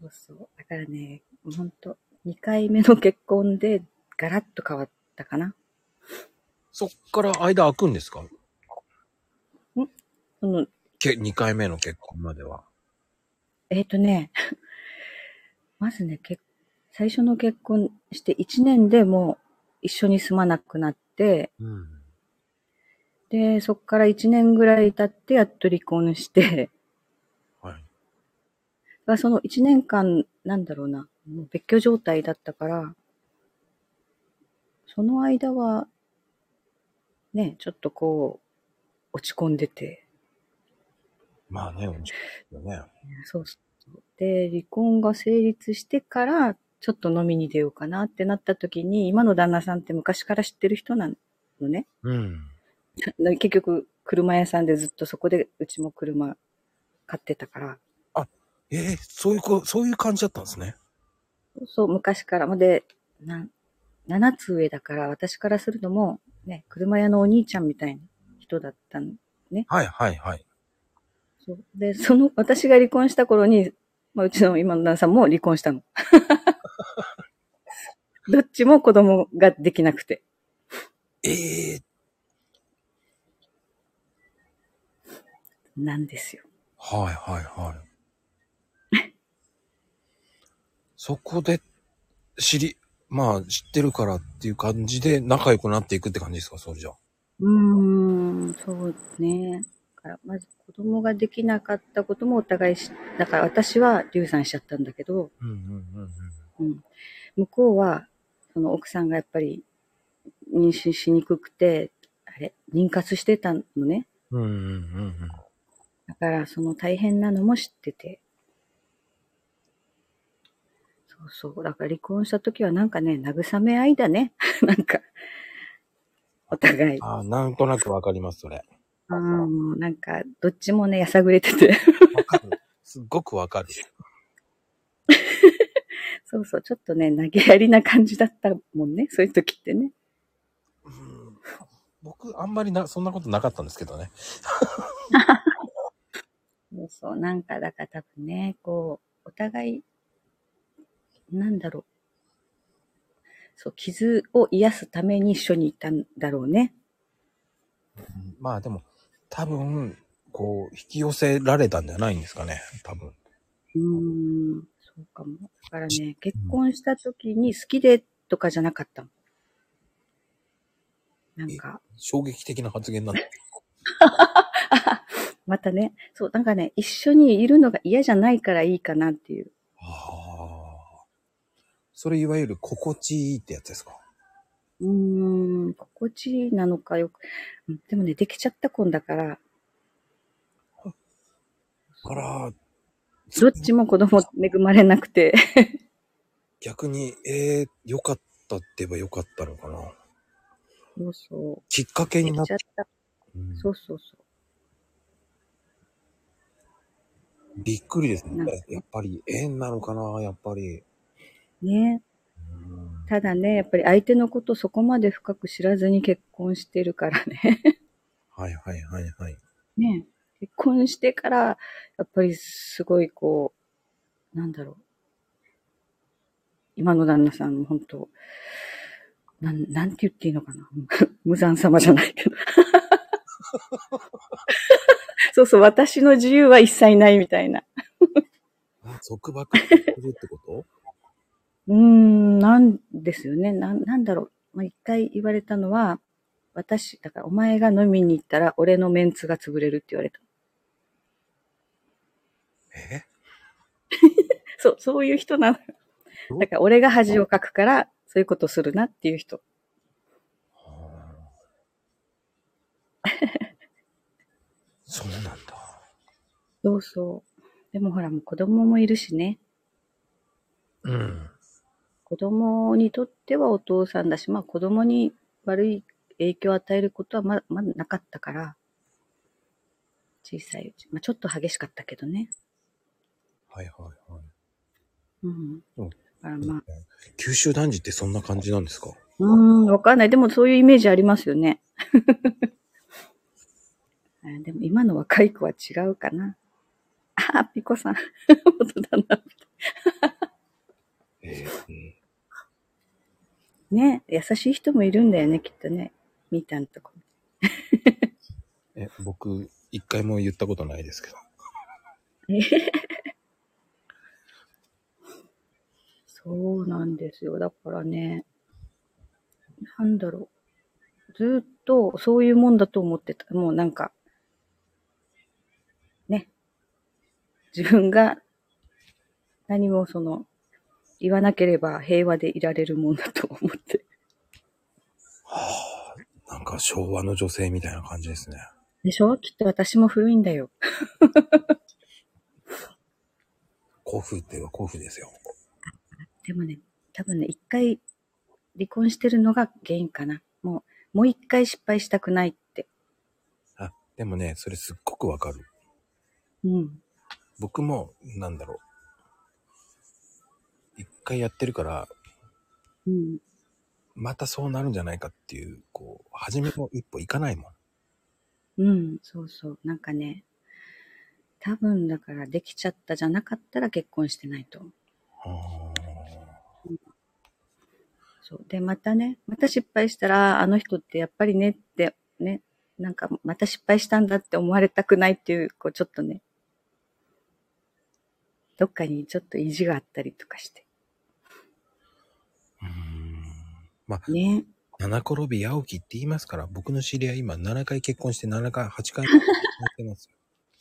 そうそう。だからね、ほんと、2回目の結婚でガラッと変わったかな。そっから間空くんですか？その、け ?2 回目の結婚までは。えっ、とね、まずね、結最初の結婚して1年でもう一緒に住まなくなって、うん。で、そっから1年ぐらい経ってやっと離婚して、はい。からその1年間、なんだろうな、もう別居状態だったから、その間は、ね、ちょっとこう、落ち込んでて、まあね、面白いよね。そうそう。で、離婚が成立してから、ちょっと飲みに出ようかなってなった時に、今の旦那さんって昔から知ってる人なのね。うん。結局、車屋さんでずっとそこで、うちも車買ってたから、えーそういうこ、そういう感じだったんですね。そう、昔から。まで、な、7つ上だから、私からするともう、ね、車屋のお兄ちゃんみたいな人だったの。はいはいはい。そうで、その、私が離婚した頃に、まあ、うちの今の旦那さんも離婚したの。どっちも子供ができなくて。ええなんですよ。はいはいはい。そこで知り、まあ知ってるからっていう感じで仲良くなっていくって感じですか、それじゃあ。うーん、そうね。だから、まず子供ができなかったこともお互いし、だから私は流産しちゃったんだけど、向こうは、その奥さんがやっぱり妊娠しにくくて、あれ、妊活してたのね。だから、その大変なのも知ってて。そうそう。だから離婚した時はなんかね、慰め合いだね。なんか、お互い。ああ、なんとなくわかります、それ。うん、なんか、どっちもね、やさぐれてて。わかる。すっごくわかる。そうそう、ちょっとね、投げやりな感じだったもんね。そういう時ってね。うん僕、あんまりな、そんなことなかったんですけどね。そうそう、なんか、だから多分ね、こう、お互い、なんだろう。そう、傷を癒すために一緒にいたんだろうね。うんまあでも、多分、こう、引き寄せられたんじゃないんですかね、多分。うーん、そうかも。だからね、結婚した時に好きでとかじゃなかったの。なんか、衝撃的な発言なんで。またね、そう、なんかね、一緒にいるのが嫌じゃないからいいかなっていう。ああ。それいわゆる心地いいってやつですか？うーん、心地いいなのかよく。うんでもね、できちゃった婚だから、あら、どっちも子供恵まれなくて。逆に、えー、良かったって言えば良かったのかな。そうそう。きっかけになっちゃった。うんそうそうそびっくりですなんか。ねやっぱり縁なのかな、やっぱり。う。ね。うんただね、やっぱり相手のことそこまで深く知らずに結婚してるからね。はいはいはいはい。ね。結婚してから、やっぱりすごいこう、なんだろう。今の旦那さんも本当なん、なんて言っていいのかな。無残様じゃないけど。そうそう、私の自由は一切ないみたいな。束縛するってこと？うーん、なんですよね。なん、なんだろう。まあ、一回言われたのは、私、だからお前が飲みに行ったら俺のメンツが潰れるって言われた。え？そう、そういう人なのよ。だから俺が恥をかくから、そういうことするなっていう人。は あそうなんだ。そうそう。でもほらもう子供もいるしね。うん。子供にとってはお父さんだし、まあ子供に悪い影響を与えることはままだなかったから、小さいうち。まあちょっと激しかったけどね。はいはいはい。うん。うんだからまあ、九州男児ってそんな感じなんですか？うーん、わかんない。でもそういうイメージありますよね。あでも今の若い子は違うかな。あ、ピコさん。本当だな。ええね、優しい人もいるんだよね、きっとね。みーたんとこ。え、僕、一回も言ったことないですけど。そうなんですよ。だからね、なんだろう。ずーっとそういうもんだと思ってた。もうなんか、ね。自分が何もその、言わなければ平和でいられるもんだと思って。はあ、なんか昭和の女性みたいな感じですね。でしょきっと私も古いんだよ。古風っていうか古風ですよ。でもね、多分ね、一回離婚してるのが原因かな。もう、もう一回失敗したくないって。あ、でもね、それすっごくわかる。うん。僕も、なんだろう。一回やってるから、うん。またそうなるんじゃないかっていう、こう、初めの一歩いかないもん。うん、そうそう。なんかね、多分だからできちゃったじゃなかったら結婚してないと。はそう。で、またね、また失敗したら、あの人ってやっぱりねって、ね、なんかまた失敗したんだって思われたくないっていう、こうちょっとね、どっかにちょっと意地があったりとかして。あ、うーん。まあ、ね。七転び八起きって言いますから、僕の知り合い今7回結婚して7回、8回結婚してますよ。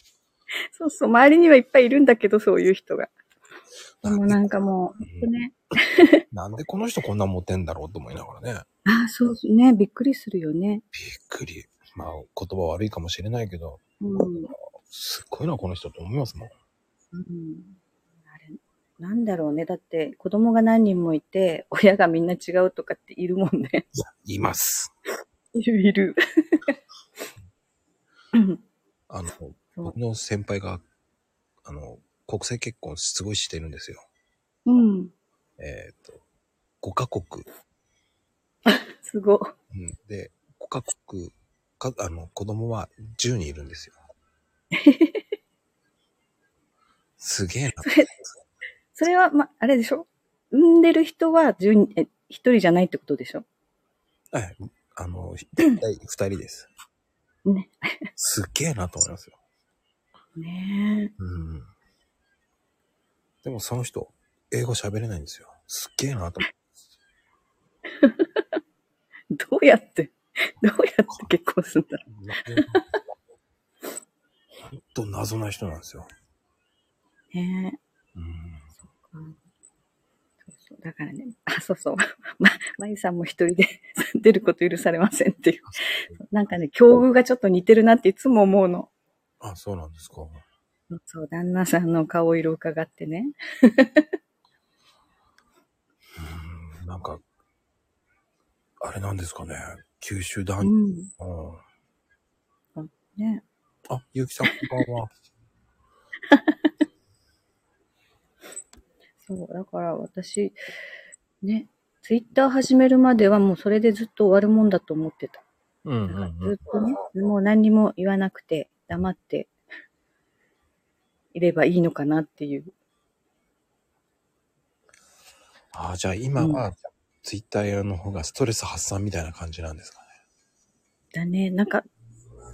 そうそう、周りにはいっぱいいるんだけど、そういう人が。でもなんかもう、ほんとね、なんでこの人こんなモテんだろうと思いながらね。ああ、そうそうね、びっくりするよね。びっくり。まあ、言葉悪いかもしれないけど、うん。すっごいな、この人と思いますもん。うんなんだろうね。だって、子供が何人もいて、親がみんな違うとかっているもんね。いや、います。いるいる。う んあの、僕の先輩が、あの、国際結婚すごいしてるんですよ。うん。えっ、と、5カ国。すご。うん、で、5カ国、か、あの、子供は10人いるんですよ。すげえな。それ、は、ま、あれでしょ？産んでる人は10人、え、一人じゃないってことでしょ？はい。あの、大体2人です。ね。すっげえなと思いますよ。ねうん。でもその人、英語喋れないんですよ。すっげえなと思え。どうやって、どうやって結婚するんだろう。ほんと謎な人なんですよ。う。ねうん。うんだからね、あ、そうそう。ま、まゆさんも一人で 出ること許されませんっていう。なんかね、境遇がちょっと似てるなっていつも思うの。あ、そうなんですか。そう、旦那さんの顔色を伺ってね。うん。なんか、あれなんですかね。九州男児。うん。うん。ね。あ、ゆうきさん、こんばんは。そう、だから私、ね、ツイッター始めるまではもうそれでずっと終わるもんだと思ってた。うんだからうんずっとね、もう何にも言わなくて、黙っていればいいのかなっていう。あじゃあ今は、ツイッターの方がストレス発散みたいな感じなんですかね。だね、なんか、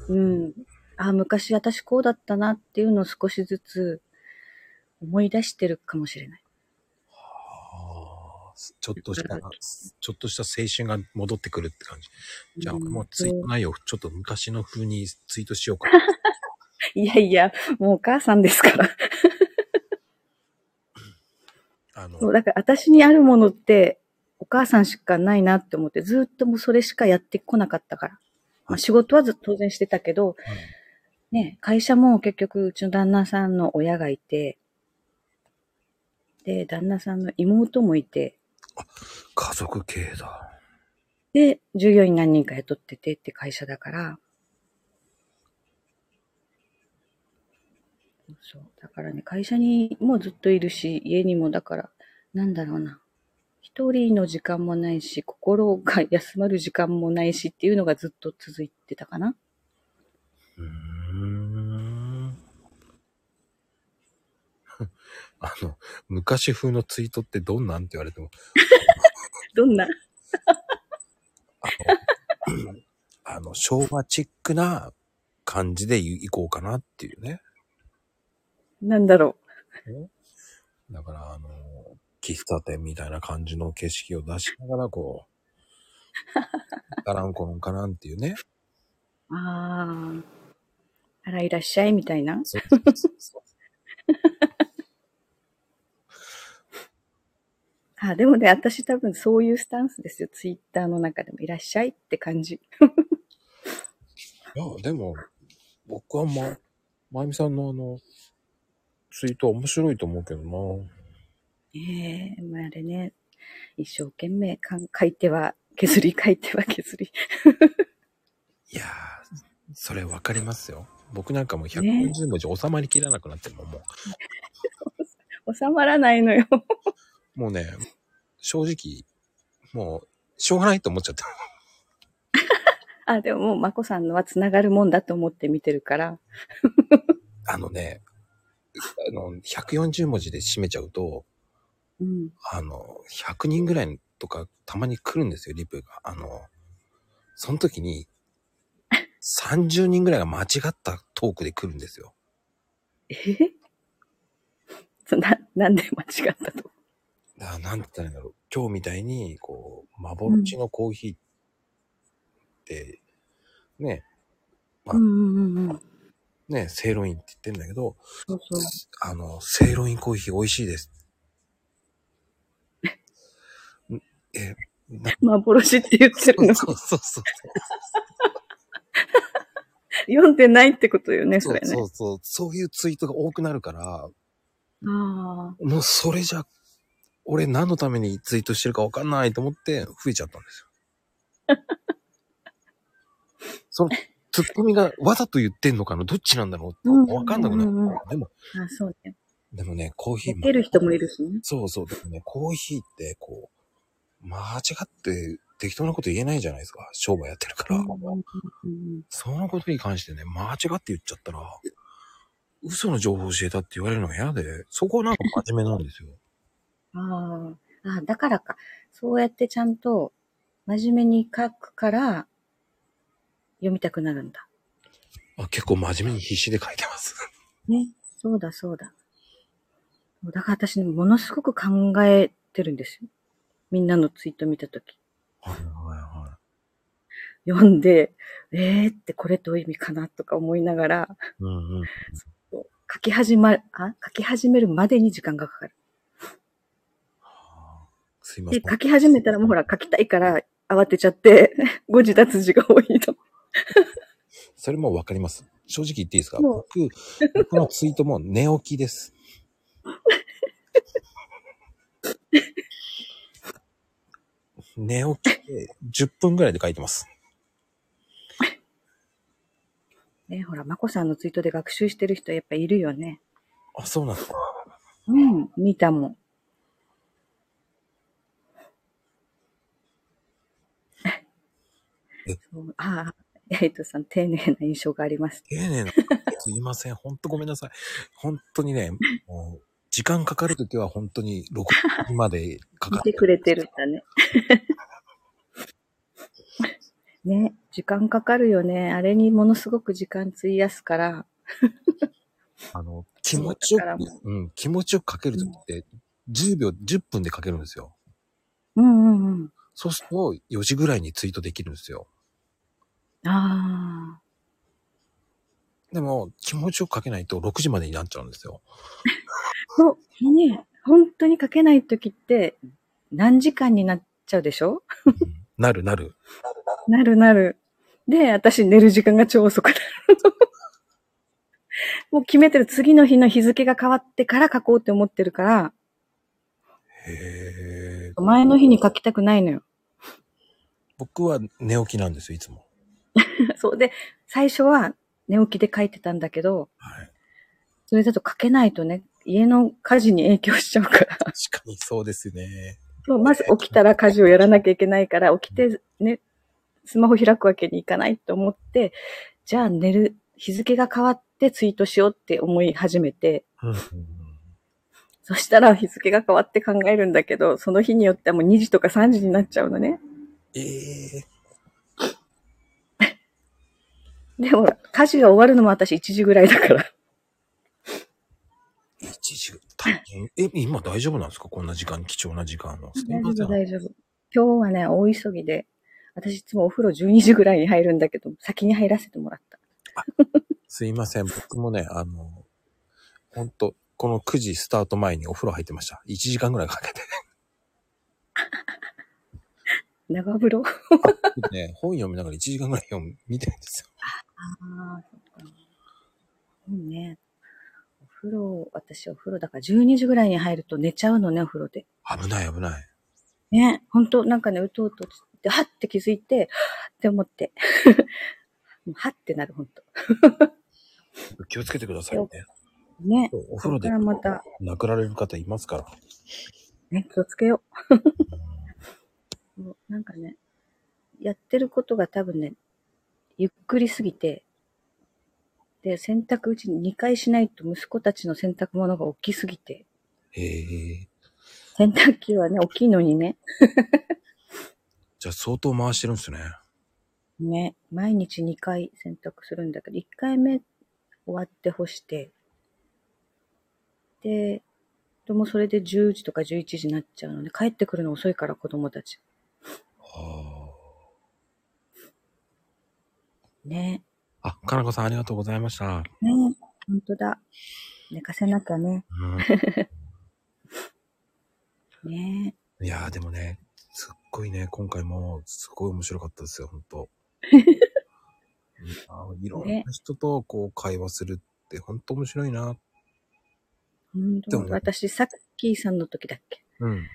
うん。あ、昔私こうだったなっていうのを少しずつ思い出してるかもしれない。ちょっとした、ちょっとした青春が戻ってくるって感じ。じゃあ、うんもうツイート内容、ちょっと昔の風にツイートしようか。いやいや、もうお母さんですから。あの、そう、だから私にあるものって、お母さんしかないなって思って、ずっともうそれしかやってこなかったから。まあ仕事はず当然してたけど、ね、会社も結局うちの旦那さんの親がいて、で、旦那さんの妹もいて、家族経営だ。で、従業員何人か雇っててって会社だから、そう。だからね、会社にもずっといるし、家にもだから、なんだろうな。一人の時間もないし、心が休まる時間もないしっていうのがずっと続いてたかな。うーん。あの、昔風のツイートってどんなんって言われても、どんな？あの、あの昭和チックな感じでいこうかなっていうね。なんだろだから、あの、喫茶店みたいな感じの景色を出しながら、こう、ガランコロンかなんっていうね。う。ああ。あら、いらっしゃいみたいな。そうそうそうそうあ、でもね、私多分そういうスタンスですよ。ツイッターの中でもいらっしゃいって感じ。いや、でも、僕はま、まゆみさんのあの、ツイートは面白いと思うけどな。ええまああれね、一生懸命かん書いては削り、書いては削り。いやー、それわかりますよ。僕なんかもう140文字収まりきらなくなってるもん、も 収まらないのよ。う。もうね、正直、もう、しょうがないと思っちゃった。あ、でももう、まこさんのは繋がるもんだと思って見てるから。あのね、あの、140文字で締めちゃうと、うん。あの、100人ぐらいとかたまに来るんですよ、リプが。あの、その時に、30人ぐらいが間違ったトークで来るんですよ。え？そな、なんで間違ったと？だからなんて言ったらいいんだろう。今日みたいに、こう、幻のコーヒーって、ね、あうんうんうんうん。ね、セイロインって言ってんだけど、そうそう。あの、セイロインコーヒー美味しいです。ん え、な幻って言ってるの？そうそうそう。読んでないってことよね、それね。そうそうそう。そういうツイートが多くなるから、ああ。もうそれじゃ、俺何のためにツイートしてるかわかんないと思って増えちゃったんですよ。そのツッコミがわざと言ってんのかなどっちなんだろうってわかんなくなるうんうんうんうん。でも、あそうね。でもね、コーヒーボケる人もいるしね。そうそう。でもね、コーヒーってこう、間違って適当なこと言えないじゃないですか。商売やってるから。うんうんうんそのことに関してね、間違って言っちゃったら、嘘の情報を教えたって言われるのが嫌で、そこはなんか真面目なんですよ。ああ。だからか。そうやってちゃんと真面目に書くから読みたくなるんだ。あ結構真面目に必死で書いてます。ね。そうだそうだ。だから私ね、ものすごく考えてるんですよ。みんなのツイート見たとき。はいはいは読んで、えーってこれどういう意味かなとか思いながら、い。うんうん。書き始まる、あ書き始めるまでに時間がかかる。すいません、。で書き始めたらもうほら書きたいから慌てちゃって、誤字脱字が多いの。それもわかります。正直言っていいですか？もう僕、僕のツイートも寝起きです。寝起きで10分ぐらいで書いてます。ね、ほら、まこさんのツイートで学習してる人やっぱいるよね。あ、そうなんですか。うん、見たもん。えそうああ、エイトさん、丁寧な印象があります。丁寧な。すいません。ほんとごめんなさい。本当にね、もう、時間かかるときは本当に6時までかか見てくれてるんだね。ね、時間かかるよね。あれにものすごく時間費やすから。あの、気持ちよく、うん、気持ちよく書けるときって、10秒、10分で書けるんですよ。うんうんうん。そうすると、4時ぐらいにツイートできるんですよ。ああ。でも、気持ちよく書けないと6時までになっちゃうんですよ。そう、ね、本当に書けない時って何時間になっちゃうでしょ？なるなる。なるなる。で、私寝る時間が超遅くなる。もう決めてる次の日の日付が変わってから書こうって思ってるから、へえ。前の日に書きたくないのよ。僕は寝起きなんですよ、いつも。そうで、最初は寝起きで書いてたんだけど、はい。それだと書けないとね、家の家事に影響しちゃうから。確かにそうですね。そうまず起きたら家事をやらなきゃいけないから、起きてね、スマホ開くわけにいかないと思って、じゃあ寝る、日付が変わってツイートしようって思い始めて、そしたら日付が変わって考えるんだけど、その日によってはもう2時とか3時になっちゃうのね。ええでも、家事が終わるのも私1時ぐらいだから。一時、大変？え、今大丈夫なんですか？こんな時間、貴重な時間の。大。丈夫、大丈夫。今日はね、大急ぎで、私いつもお風呂12時ぐらいに入るんだけど、先に入らせてもらった。すいません。僕もね、あの、ほんと、この9時スタート前にお風呂入ってました。1時間ぐらいかけて。長風呂？ね、本読みながら1時間ぐらい読む、見てるんですよ。ああ、そっか。うんね。お風呂、私お風呂だから12時ぐらいに入ると寝ちゃうのね、お風呂で。危ない危ない。ね、ほんと、なんかね、うとうとって、はって気づいて、はっって思って。もうはってなる、ほんと。気をつけてくださいね。ね。お風呂でまた、亡くなられる方いますから。ね、気をつけよう。もうなんかね、やってることが多分ね、ゆっくりすぎて、で、洗濯うちに2回しないと息子たちの洗濯物が大きすぎて、へえ。洗濯機はね、大きいのにね、じゃあ相当回してるんですね。ね、毎日2回洗濯するんだけど、1回目終わって干して、で、でもそれで10時とか11時になっちゃうので、帰ってくるの遅いから子供たち。ね、あ。あ、かなこさんありがとうございました。ね、ほんとだ。寝かせなきゃね。うん、ねいやーでもね、すっごいね、今回もすごい面白かったですよ、ほんと。いろんな人とこう会話するってほんと面白いな。ほんとでも私、さっきーさんの時だっけ？うん。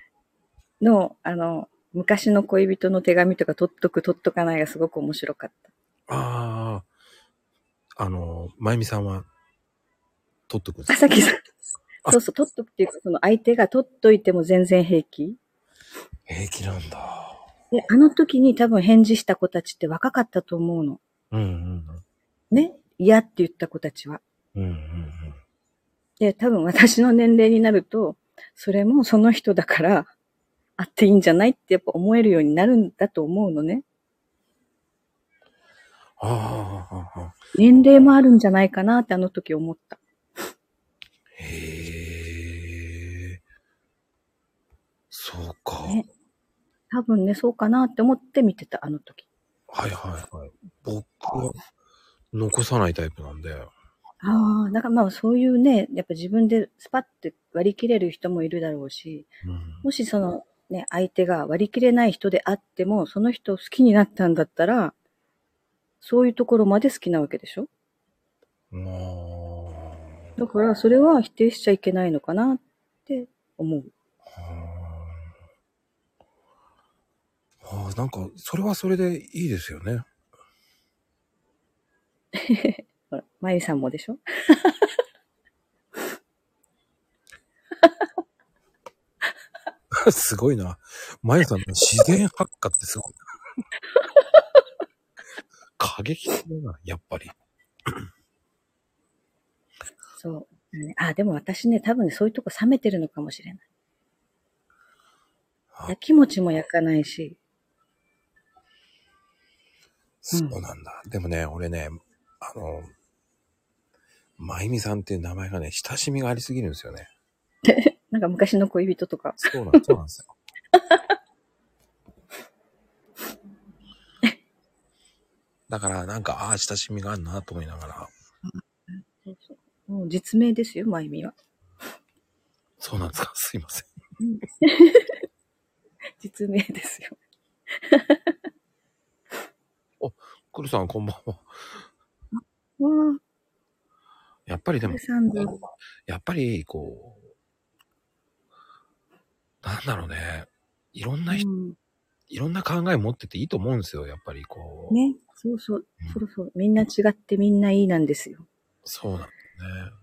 の、あの、昔の恋人の手紙とか取っとく取っとかないがすごく面白かった。ああ、あの、まゆみさんは、取っとくんですあ、さっきさん。あそうそう、取っとくっていうか、その相手が取っといても全然平気。平気なんだ。で、あの時に多分返事した子たちって若かったと思うの。うんうんね？嫌って言った子たちは。うん。うんうんで、多分私の年齢になると、それもその人だから、あっていいんじゃないってやっぱ思えるようになるんだと思うのね。あ年齢もあるんじゃないかなってあの時思った。へえ。そうか。ね多分ね、そうかなって思って見てた、あの時。はいはいはい。僕は残さないタイプなんで。ああ、だからまあそういうね、やっぱ自分でスパッて割り切れる人もいるだろうし、うん、もしそのね、相手が割り切れない人であっても、その人を好きになったんだったら、そういうところまで好きなわけでしょ？あだからそれは否定しちゃいけないのかなって思う。あ。ああ、なんか、それはそれでいいですよね。ほら、まゆさんもでしょ？すごいな。まゆさんの自然発火ってすごいな。過激だな、やっぱり。そう。あ、でも私ね、多分ね、そういうとこ冷めてるのかもしれない。あやきもちも焼かないし、そうなんだ。でもね、俺ね、あの、まゆみさんっていう名前がね、親しみがありすぎるんですよね。なんか昔の恋人とか。そうなんそうなんですよ。だから、なんか、ああ、親しみがあるなと思いながら。もう実名ですよ、まゆみは。そうなんですか？すいません。実名ですよ。くるさん、こんばんは。わやっぱりでも。やっぱり、こう、なんだろうね。いろんな人、うんいろんな考え持ってていいと思うんですよ。やっぱりこう。ね、そうそううん、そうそう。みんな違ってみんないいなんですよ。そうなんだね。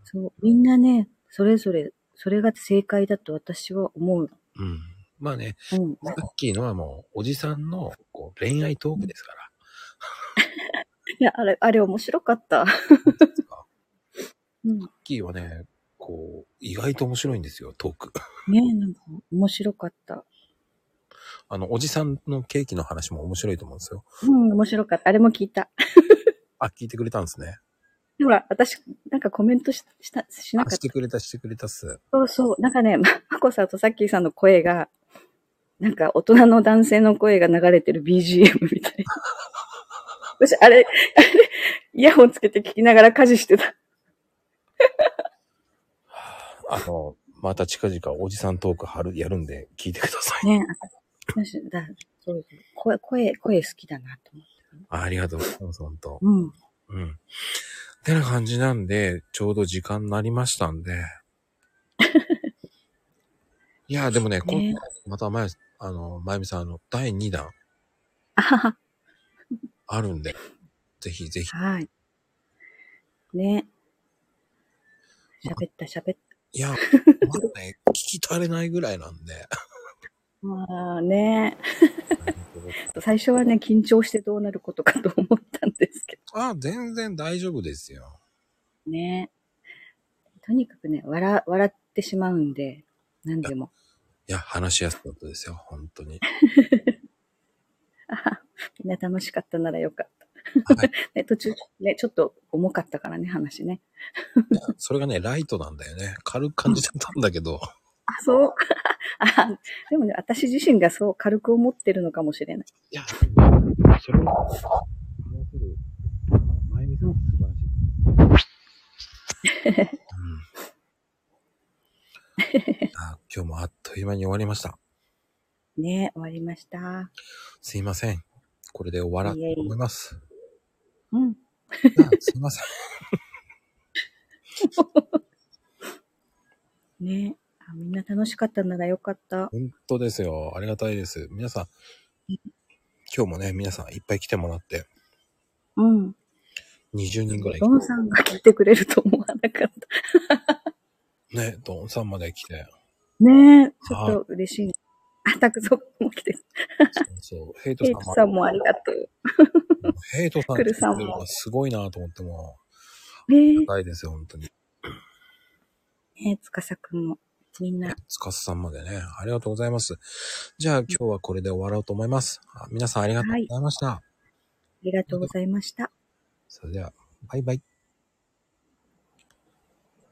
そう。みんなね、それぞれ、それが正解だと私は思う。うん。まあね、うん。さっきのはもう、おじさんのこう恋愛トークですから。いや、あれ、あれ面白かった。うん。さっきはね、こう、意外と面白いんですよ、トーク。ねなんか面白かった。あの、おじさんのケーキの話も面白いと思うんですよ。うん、面白かった。あれも聞いた。あ、聞いてくれたんですね。ほら、私、なんかコメントししたしなあ、かった。してくれた、してくれたっす。そうそう。なんかね、ま、まこさんとさっきーさんの声が、なんか大人の男性の声が流れてる BGM みたいな。私、あれ、あれ、イヤホンつけて聞きながら家事してた。あの、また近々おじさんトーク貼る、やるんで聞いてください。ね私だそう声、声、声好きだなと思って。あありがとうございます、本当うん。うん。ってな感じなんで、ちょうど時間になりましたんで。いや、でもね、今ね回またまゆ、あの、まゆみさん、あの、第2弾あるんで、ぜひぜひ。はい。ね。喋った喋っいや、まだね、聞き足れないぐらいなんで。た。まあね。最初はね、緊張してどうなることかと思ったんですけあ、全然大丈夫ですよ。どね。とにかくね、笑、笑ってしまうんで、何でも。いや、話しやすかったですよ、本当に。あはみんな楽しかったならよかった。はい ね、途中、ね、ちょっと重かったからね、話ね。それがね、ライトなんだよね。軽く感じちゃったんだけど。あ、そう。あでもね、私自身がそう軽く思ってるのかもしれない。いや、それを話せる、まゆみさん素晴らしい。う んあ今日もあっという間に終わりました。ね、終わりました。すいません。これで終わらと思います。うん。あすいません。ねあみんな楽しかったならよかった。本当ですよ。ありがたいです。皆さん、今日もね、皆さんいっぱい来てもらって、うん。20人ぐらいドンさんが来てくれると思わなかっね、ドンさんまで来て、た。ねえ、ちょっと嬉しいね。あ、たくぞも来て。そうそう、ヘイトさんもトさんもありがとう。ヘイトさん来てるのがすごいなと思っても、ね高いですよ、本当に。え、ねえ、つかさくんも。みんな、つかすさんまでね、ありがとうございます。じゃあ今日はこれで終わろうと思います。あ皆さんありがとうございました。ありがとうございました。それでは、バイバイ。